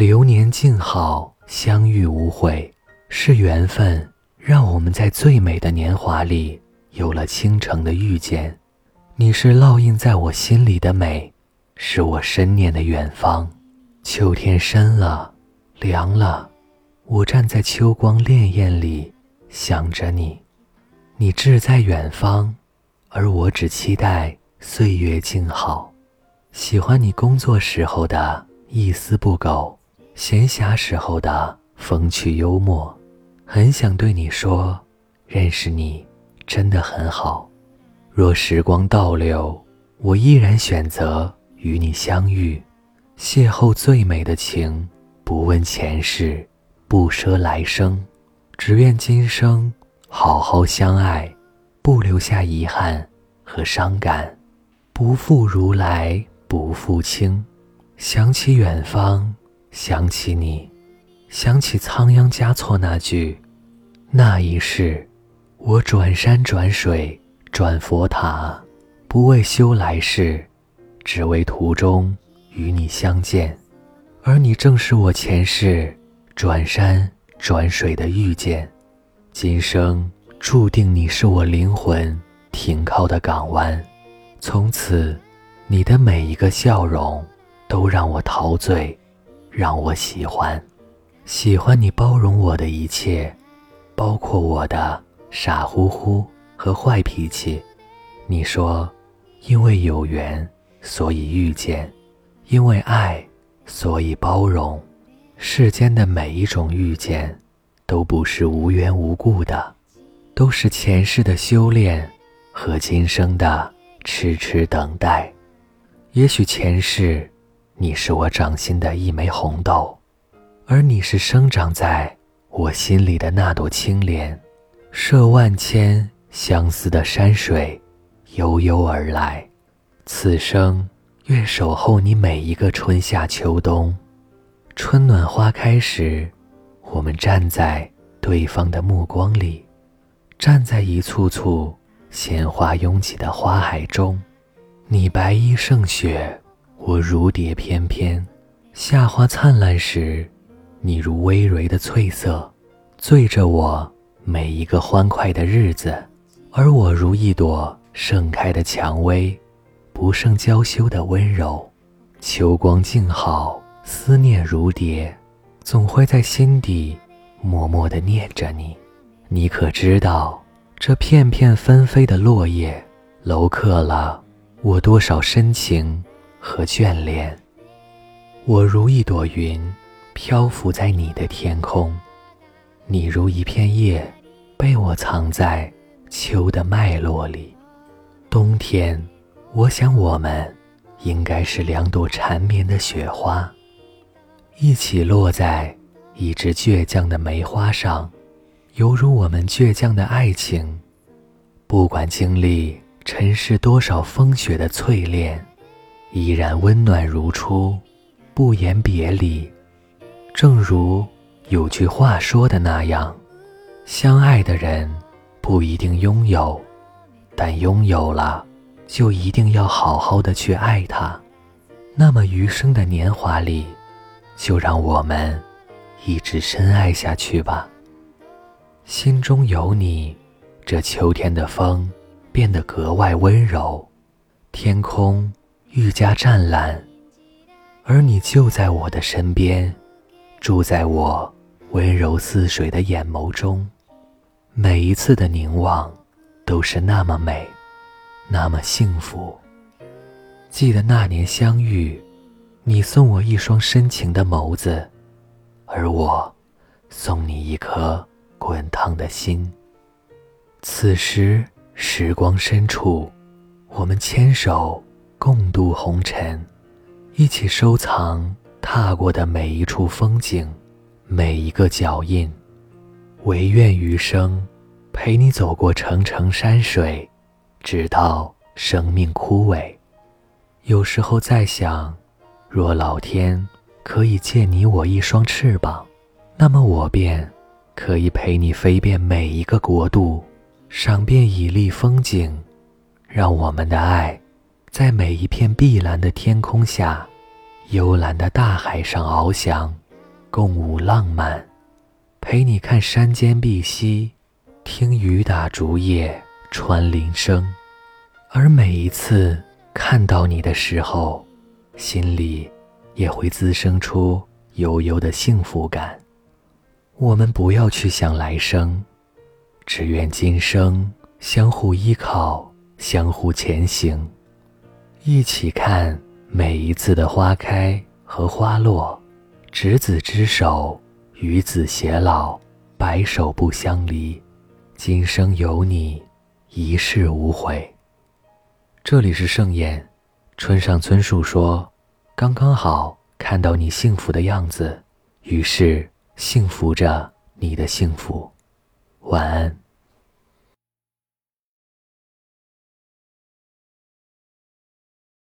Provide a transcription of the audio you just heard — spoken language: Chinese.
流年静好，相遇无悔，是缘分让我们在最美的年华里有了倾城的遇见。你是烙印在我心里的美，是我深念的远方。秋天深了，凉了，我站在秋光潋滟里，想着你。你志在远方，而我只期待岁月静好。喜欢你工作时候的一丝不苟，闲暇时候的风趣幽默。很想对你说，认识你真的很好。若时光倒流，我依然选择与你相遇。邂逅最美的情，不问前世，不奢来生，只愿今生好好相爱，不留下遗憾和伤感，不负如来不负卿。想起远方，想起你，想起仓央嘉措那句：“那一世，我转山转水转佛塔，不为修来世，只为途中。”与你相见，而你正是我前世转山转水的遇见，今生注定你是我灵魂停靠的港湾。从此，你的每一个笑容都让我陶醉，让我喜欢，喜欢你包容我的一切，包括我的傻乎乎和坏脾气。你说，因为有缘，所以遇见。因为爱，所以包容。世间的每一种遇见，都不是无缘无故的，都是前世的修炼和今生的痴痴等待。也许前世，你是我掌心的一枚红豆，而你是生长在我心里的那朵青莲。涉万千相思的山水，悠悠而来。此生。愿守候你每一个春夏秋冬，春暖花开时，我们站在对方的目光里，站在一簇簇鲜花拥挤的花海中。你白衣胜雪，我如蝶翩翩。夏花灿烂时，你如葳蕤的翠色，醉着我每一个欢快的日子，而我如一朵盛开的蔷薇。不胜娇羞的温柔，秋光静好，思念如蝶，总会在心底默默地念着你。你可知道，这片片纷飞的落叶，镂刻了我多少深情和眷恋？我如一朵云，漂浮在你的天空；你如一片叶，被我藏在秋的脉络里。冬天。我想，我们应该是两朵缠绵的雪花，一起落在一枝倔强的梅花上，犹如我们倔强的爱情。不管经历尘世多少风雪的淬炼，依然温暖如初，不言别离。正如有句话说的那样，相爱的人不一定拥有，但拥有了。就一定要好好的去爱他，那么余生的年华里，就让我们一直深爱下去吧。心中有你，这秋天的风变得格外温柔，天空愈加湛蓝，而你就在我的身边，住在我温柔似水的眼眸中，每一次的凝望，都是那么美。那么幸福。记得那年相遇，你送我一双深情的眸子，而我送你一颗滚烫的心。此时时光深处，我们牵手共度红尘，一起收藏踏过的每一处风景，每一个脚印。唯愿余生陪你走过层层山水。直到生命枯萎，有时候在想，若老天可以借你我一双翅膀，那么我便可以陪你飞遍每一个国度，赏遍绮丽风景，让我们的爱在每一片碧蓝的天空下、幽蓝的大海上翱翔。共舞浪漫，陪你看山间碧溪，听雨打竹叶穿林声。而每一次看到你的时候，心里也会滋生出悠悠的幸福感。我们不要去想来生，只愿今生相互依靠，相互前行，一起看每一次的花开和花落。执子之手，与子偕老，白首不相离。今生有你，一世无悔。这里是盛宴，村上春树说：“刚刚好看到你幸福的样子，于是幸福着你的幸福。”晚安。